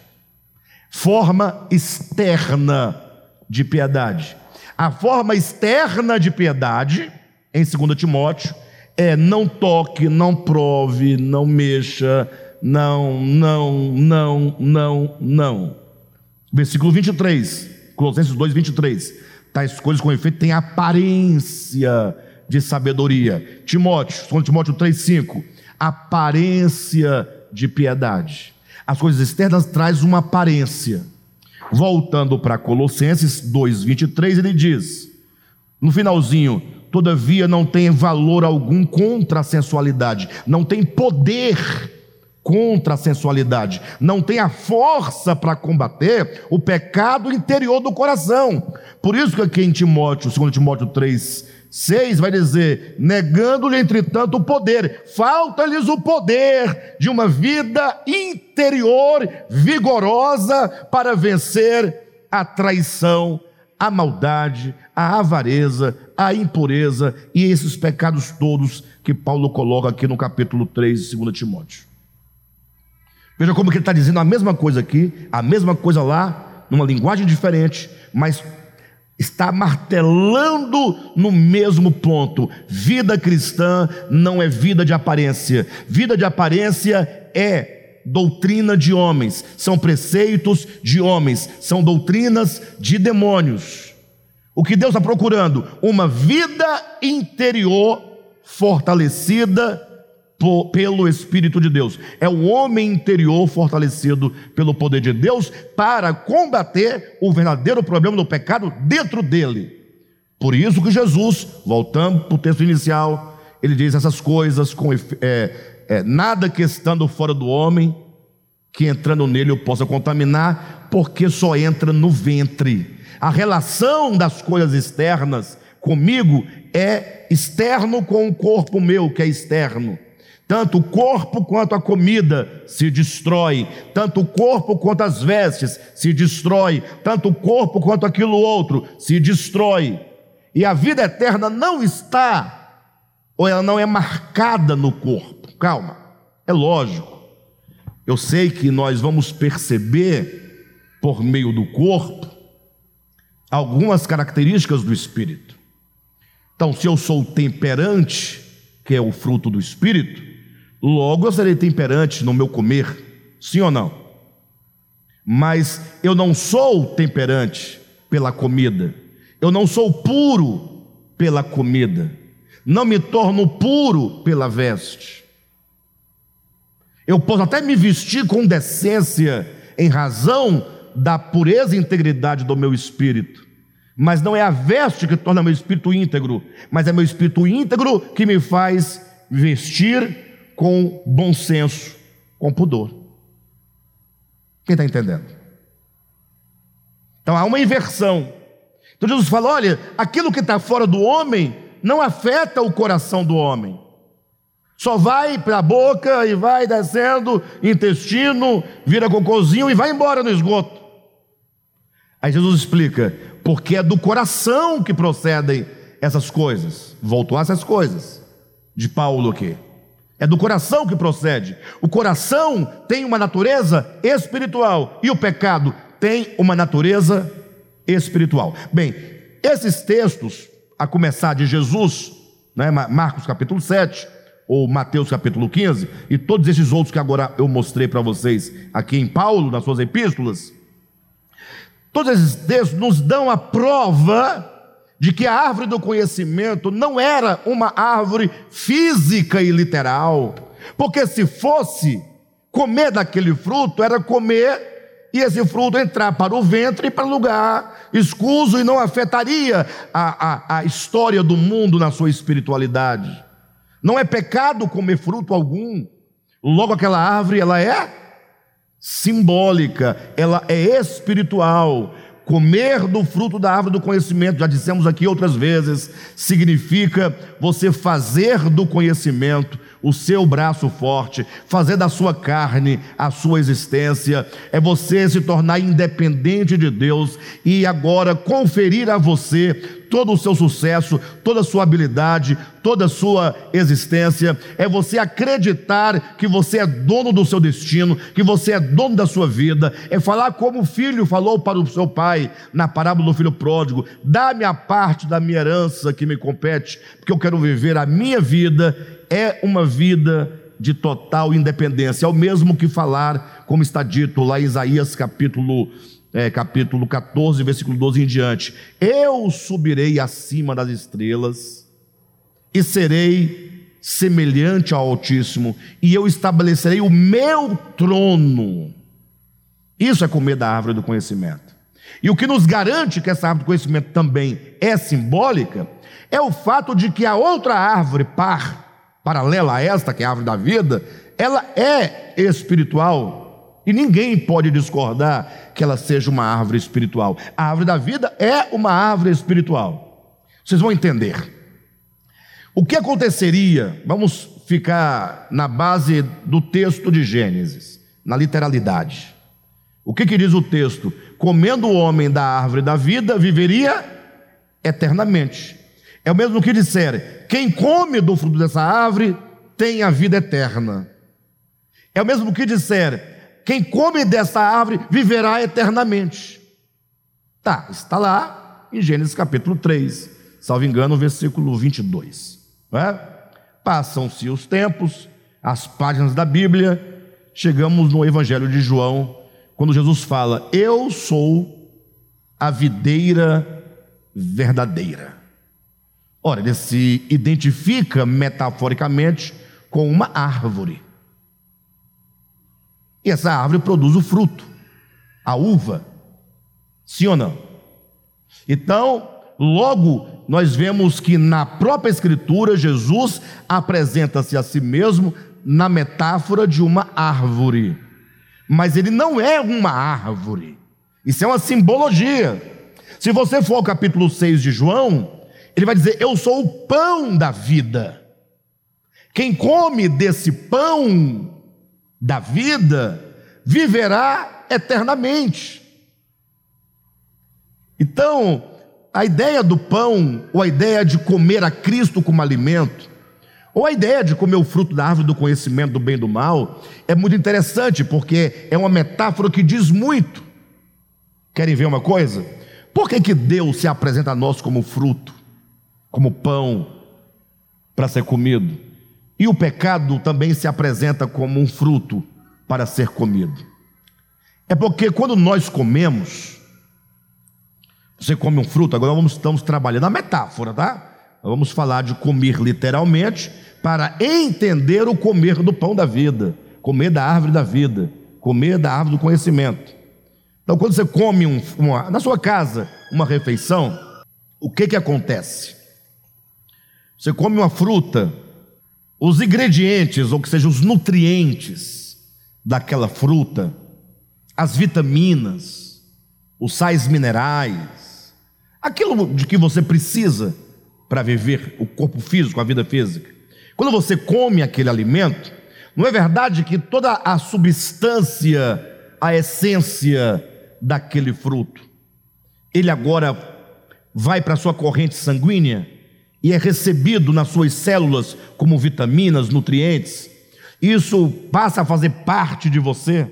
forma externa de piedade. A forma externa de piedade, em 2 Timóteo, é não toque, não prove, não mexa, não, não, não, não, não. Versículo 23, Colossenses 2, 23 tais coisas com efeito têm aparência de sabedoria. Timóteo, 2 Timóteo 3,5, aparência de piedade. As coisas externas traz uma aparência. Voltando para Colossenses 2,23, ele diz, no finalzinho, todavia não tem valor algum contra a sensualidade, não tem poder contra a sensualidade, não tem a força para combater o pecado interior do coração. Por isso que aqui em Timóteo, 2 Timóteo 3, 6 vai dizer: negando-lhe, entretanto, o poder, falta-lhes o poder de uma vida interior vigorosa para vencer a traição, a maldade, a avareza, a impureza e esses pecados todos que Paulo coloca aqui no capítulo 3 de 2 Timóteo. Veja como que ele está dizendo a mesma coisa aqui, a mesma coisa lá, numa linguagem diferente, mas está martelando no mesmo ponto. Vida cristã não é vida de aparência. Vida de aparência é doutrina de homens, são preceitos de homens, são doutrinas de demônios. O que Deus está procurando? Uma vida interior fortalecida pelo Espírito de Deus. É o homem interior fortalecido pelo poder de Deus para combater o verdadeiro problema do pecado dentro dele. Por isso que Jesus, voltando para o texto inicial, ele diz essas coisas com é, é, nada que estando fora do homem, que entrando nele eu possa contaminar, porque só entra no ventre. A relação das coisas externas comigo é externo com o corpo meu, que é externo. Tanto o corpo quanto a comida se destrói, tanto o corpo quanto as vestes se destrói, tanto o corpo quanto aquilo outro se destrói. E a vida eterna não está, ou ela não é marcada no corpo. Calma, é lógico. Eu sei que nós vamos perceber, por meio do corpo, algumas características do espírito. Então, se eu sou temperante, que é o fruto do espírito, Logo eu serei temperante no meu comer, sim ou não? Mas eu não sou temperante pela comida, eu não sou puro pela comida, não me torno puro pela veste. Eu posso até me vestir com decência em razão da pureza e integridade do meu espírito, mas não é a veste que torna meu espírito íntegro, mas é meu espírito íntegro que me faz vestir com bom senso, com pudor. Quem está entendendo? Então há uma inversão. Então Jesus fala: olha, aquilo que está fora do homem não afeta o coração do homem. Só vai para a boca e vai descendo, intestino, vira cocôzinho e vai embora no esgoto. Aí Jesus explica, porque é do coração que procedem essas coisas. Voltou a essas coisas de Paulo aqui. É do coração que procede. O coração tem uma natureza espiritual e o pecado tem uma natureza espiritual. Bem, esses textos, a começar de Jesus, né, Marcos capítulo 7, ou Mateus capítulo 15, e todos esses outros que agora eu mostrei para vocês aqui em Paulo, nas suas epístolas, todos esses textos nos dão a prova de que a árvore do conhecimento não era uma árvore física e literal, porque se fosse comer daquele fruto, era comer e esse fruto entrar para o ventre e para lugar escuso e não afetaria a, a, a história do mundo na sua espiritualidade. Não é pecado comer fruto algum. Logo, aquela árvore, ela é simbólica, ela é espiritual. Comer do fruto da árvore do conhecimento, já dissemos aqui outras vezes, significa você fazer do conhecimento o seu braço forte, fazer da sua carne a sua existência, é você se tornar independente de Deus e agora conferir a você todo o seu sucesso, toda a sua habilidade, toda a sua existência, é você acreditar que você é dono do seu destino, que você é dono da sua vida, é falar como o filho falou para o seu pai na parábola do filho pródigo: dá-me a parte da minha herança que me compete, porque eu quero viver a minha vida é uma vida de total independência. É o mesmo que falar, como está dito lá em Isaías capítulo, é, capítulo 14, versículo 12 em diante. Eu subirei acima das estrelas e serei semelhante ao Altíssimo, e eu estabelecerei o meu trono. Isso é comer da árvore do conhecimento. E o que nos garante que essa árvore do conhecimento também é simbólica é o fato de que a outra árvore par paralela a esta, que é a árvore da vida, ela é espiritual. E ninguém pode discordar que ela seja uma árvore espiritual. A árvore da vida é uma árvore espiritual. Vocês vão entender. O que aconteceria? Vamos ficar na base do texto de Gênesis, na literalidade. O que, que diz o texto? Comendo o homem da árvore da vida, viveria eternamente. É o mesmo que disser: quem come do fruto dessa árvore tem a vida eterna. É o mesmo que disser: quem come dessa árvore viverá eternamente. Tá, está lá em Gênesis capítulo 3, salvo engano, versículo 22. É? Passam-se os tempos, as páginas da Bíblia, chegamos no Evangelho de João, quando Jesus fala: Eu sou a videira verdadeira. Ora, ele se identifica metaforicamente com uma árvore. E essa árvore produz o fruto, a uva. Sim ou não? Então, logo nós vemos que na própria Escritura Jesus apresenta-se a si mesmo na metáfora de uma árvore. Mas ele não é uma árvore. Isso é uma simbologia. Se você for ao capítulo 6 de João, ele vai dizer: Eu sou o pão da vida. Quem come desse pão da vida viverá eternamente. Então, a ideia do pão, ou a ideia de comer a Cristo como alimento, ou a ideia de comer o fruto da árvore do conhecimento do bem e do mal, é muito interessante, porque é uma metáfora que diz muito. Querem ver uma coisa? Por que, que Deus se apresenta a nós como fruto? Como pão para ser comido. E o pecado também se apresenta como um fruto para ser comido. É porque quando nós comemos, você come um fruto, agora vamos, estamos trabalhando a metáfora, tá? Vamos falar de comer literalmente para entender o comer do pão da vida, comer da árvore da vida, comer da árvore do conhecimento. Então, quando você come um, uma, na sua casa uma refeição, o que que acontece? Você come uma fruta, os ingredientes, ou que seja, os nutrientes daquela fruta, as vitaminas, os sais minerais, aquilo de que você precisa para viver o corpo físico, a vida física. Quando você come aquele alimento, não é verdade que toda a substância, a essência daquele fruto, ele agora vai para a sua corrente sanguínea e é recebido nas suas células como vitaminas, nutrientes, isso passa a fazer parte de você.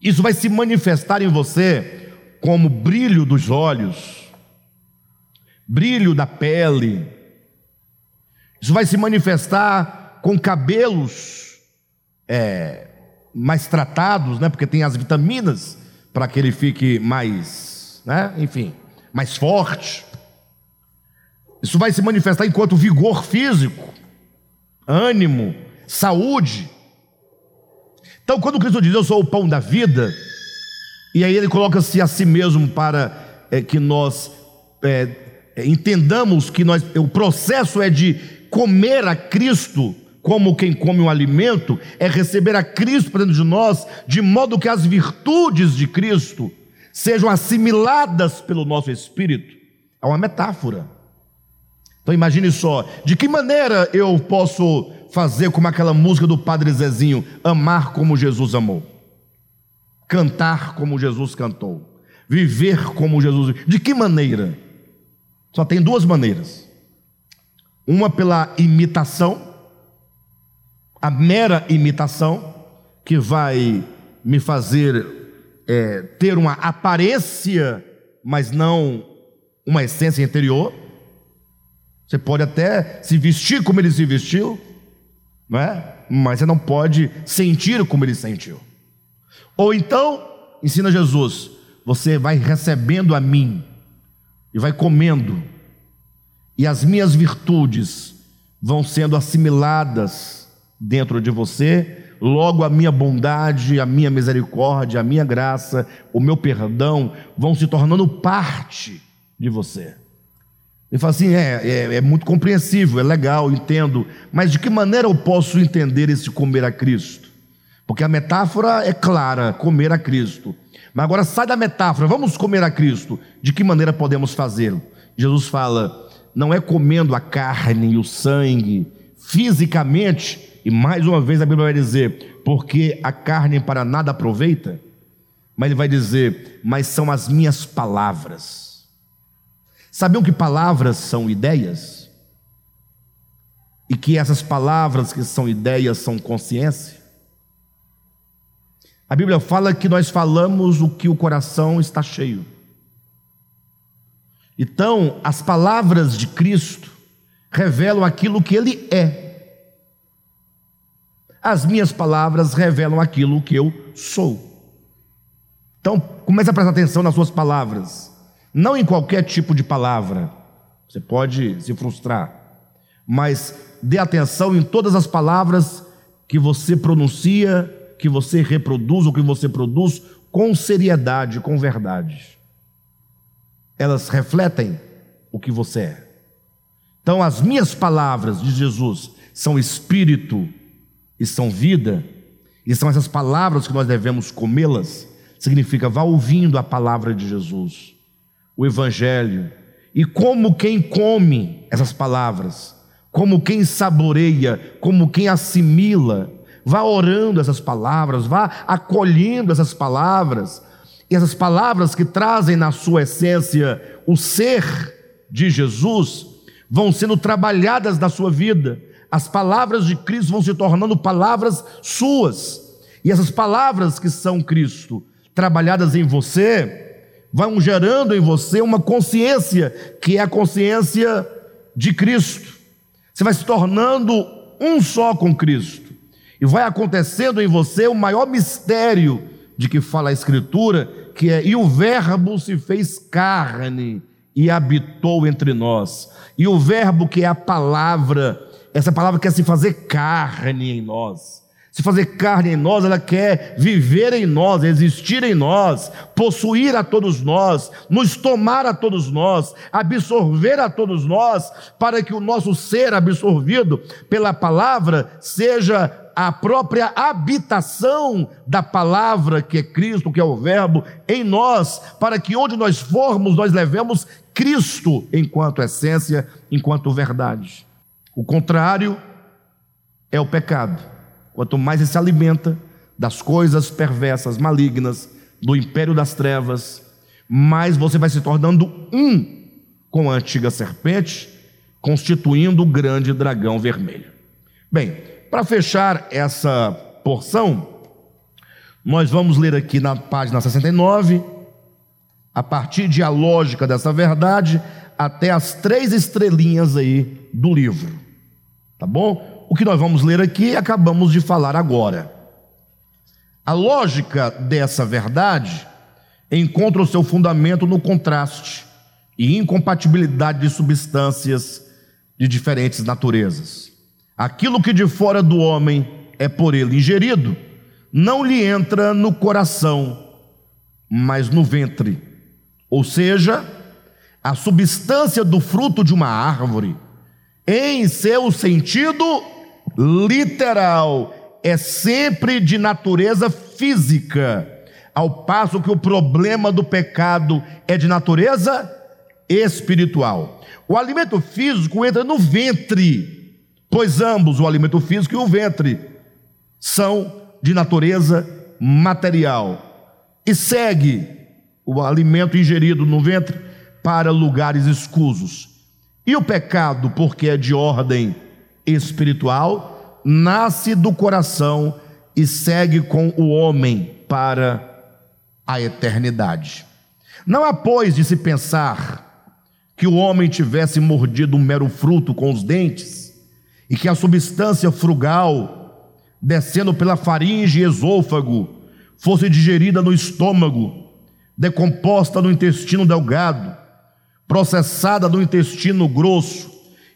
Isso vai se manifestar em você como brilho dos olhos, brilho da pele. Isso vai se manifestar com cabelos é, mais tratados, né? Porque tem as vitaminas para que ele fique mais, né? Enfim, mais forte. Isso vai se manifestar enquanto vigor físico, ânimo, saúde. Então, quando Cristo diz eu sou o pão da vida, e aí ele coloca-se a si mesmo para é, que nós é, entendamos que nós, o processo é de comer a Cristo como quem come um alimento, é receber a Cristo dentro de nós, de modo que as virtudes de Cristo sejam assimiladas pelo nosso espírito. É uma metáfora. Então imagine só, de que maneira eu posso fazer como aquela música do Padre Zezinho, amar como Jesus amou, cantar como Jesus cantou, viver como Jesus. De que maneira? Só tem duas maneiras. Uma pela imitação, a mera imitação, que vai me fazer é, ter uma aparência, mas não uma essência interior. Você pode até se vestir como ele se vestiu, não é? Mas você não pode sentir como ele sentiu. Ou então, ensina Jesus, você vai recebendo a mim e vai comendo, e as minhas virtudes vão sendo assimiladas dentro de você, logo a minha bondade, a minha misericórdia, a minha graça, o meu perdão vão se tornando parte de você. Ele fala assim: é, é, é, muito compreensível, é legal, entendo, mas de que maneira eu posso entender esse comer a Cristo? Porque a metáfora é clara: comer a Cristo. Mas agora sai da metáfora, vamos comer a Cristo. De que maneira podemos fazê-lo? Jesus fala: não é comendo a carne e o sangue fisicamente, e mais uma vez a Bíblia vai dizer, porque a carne para nada aproveita, mas ele vai dizer, mas são as minhas palavras Sabiam que palavras são ideias? E que essas palavras que são ideias são consciência? A Bíblia fala que nós falamos o que o coração está cheio. Então, as palavras de Cristo revelam aquilo que Ele é. As minhas palavras revelam aquilo que eu sou. Então, comece a prestar atenção nas suas palavras. Não em qualquer tipo de palavra, você pode se frustrar, mas dê atenção em todas as palavras que você pronuncia, que você reproduz ou que você produz com seriedade, com verdade. Elas refletem o que você é. Então, as minhas palavras de Jesus são espírito e são vida, e são essas palavras que nós devemos comê-las. Significa, vá ouvindo a palavra de Jesus o Evangelho, e como quem come essas palavras, como quem saboreia, como quem assimila, vá orando essas palavras, vá acolhendo essas palavras, e essas palavras que trazem na sua essência o ser de Jesus, vão sendo trabalhadas na sua vida, as palavras de Cristo vão se tornando palavras suas, e essas palavras que são Cristo, trabalhadas em você, vão gerando em você uma consciência, que é a consciência de Cristo. Você vai se tornando um só com Cristo. E vai acontecendo em você o maior mistério de que fala a Escritura, que é: e o Verbo se fez carne e habitou entre nós. E o Verbo, que é a palavra, essa palavra quer se fazer carne em nós se fazer carne em nós, ela quer viver em nós, existir em nós, possuir a todos nós, nos tomar a todos nós, absorver a todos nós, para que o nosso ser absorvido pela palavra seja a própria habitação da palavra que é Cristo, que é o Verbo, em nós, para que onde nós formos, nós levemos Cristo enquanto essência, enquanto verdade. O contrário é o pecado. Quanto mais ele se alimenta das coisas perversas, malignas, do império das trevas, mais você vai se tornando um com a antiga serpente, constituindo o grande dragão vermelho. Bem, para fechar essa porção, nós vamos ler aqui na página 69, a partir de a lógica dessa verdade, até as três estrelinhas aí do livro. Tá bom? O que nós vamos ler aqui acabamos de falar agora. A lógica dessa verdade encontra o seu fundamento no contraste e incompatibilidade de substâncias de diferentes naturezas. Aquilo que de fora do homem é por ele ingerido, não lhe entra no coração, mas no ventre. Ou seja, a substância do fruto de uma árvore, em seu sentido literal, é sempre de natureza física, ao passo que o problema do pecado é de natureza espiritual. O alimento físico entra no ventre, pois ambos, o alimento físico e o ventre, são de natureza material e segue o alimento ingerido no ventre para lugares escusos. E o pecado, porque é de ordem espiritual, nasce do coração e segue com o homem para a eternidade. Não há, pois, de se pensar que o homem tivesse mordido um mero fruto com os dentes e que a substância frugal descendo pela faringe e esôfago, fosse digerida no estômago, decomposta no intestino delgado, processada no intestino grosso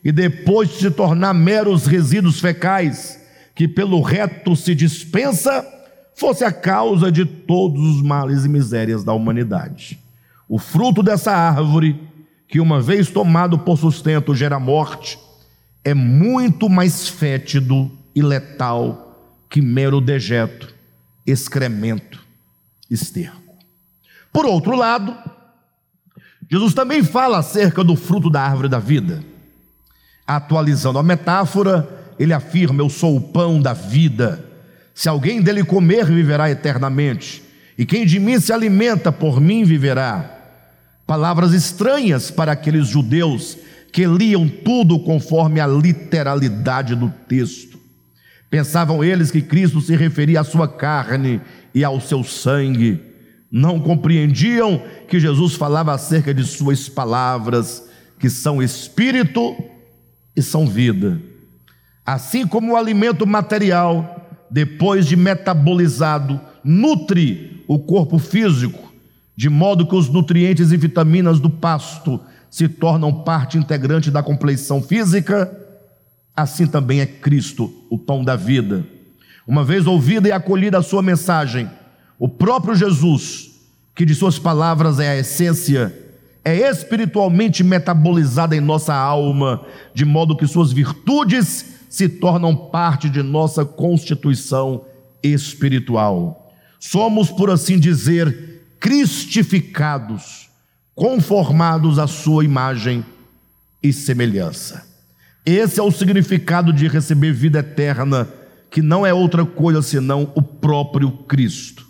e depois de se tornar meros resíduos fecais, que pelo reto se dispensa, fosse a causa de todos os males e misérias da humanidade. O fruto dessa árvore, que uma vez tomado por sustento gera morte, é muito mais fétido e letal que mero dejeto, excremento, esterco. Por outro lado, Jesus também fala acerca do fruto da árvore da vida. Atualizando a metáfora, ele afirma: Eu sou o pão da vida. Se alguém dele comer, viverá eternamente. E quem de mim se alimenta, por mim viverá. Palavras estranhas para aqueles judeus que liam tudo conforme a literalidade do texto. Pensavam eles que Cristo se referia à sua carne e ao seu sangue. Não compreendiam que Jesus falava acerca de suas palavras, que são espírito e são vida. Assim como o alimento material, depois de metabolizado, nutre o corpo físico, de modo que os nutrientes e vitaminas do pasto se tornam parte integrante da compleição física, assim também é Cristo, o pão da vida. Uma vez ouvida e acolhida a sua mensagem, o próprio Jesus, que de suas palavras é a essência, é espiritualmente metabolizada em nossa alma, de modo que suas virtudes se tornam parte de nossa constituição espiritual. Somos, por assim dizer, cristificados, conformados à sua imagem e semelhança. Esse é o significado de receber vida eterna, que não é outra coisa senão o próprio Cristo.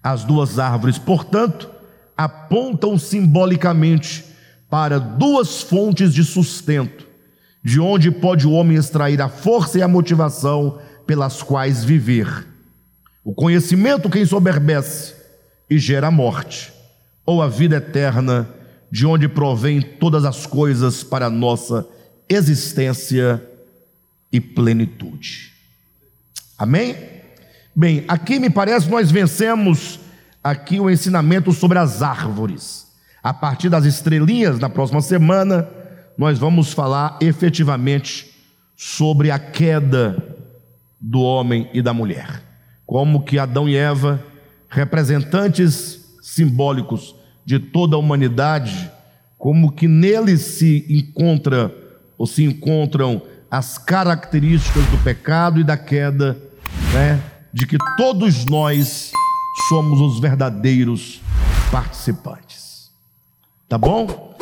As duas árvores, portanto, apontam simbolicamente para duas fontes de sustento, de onde pode o homem extrair a força e a motivação pelas quais viver. O conhecimento que ensoberbece e gera a morte, ou a vida eterna, de onde provém todas as coisas para a nossa existência e plenitude. Amém? Bem, aqui me parece nós vencemos aqui o ensinamento sobre as árvores. A partir das estrelinhas, na próxima semana, nós vamos falar efetivamente sobre a queda do homem e da mulher. Como que Adão e Eva, representantes simbólicos de toda a humanidade, como que neles se encontra ou se encontram as características do pecado e da queda, né? De que todos nós somos os verdadeiros participantes. Tá bom?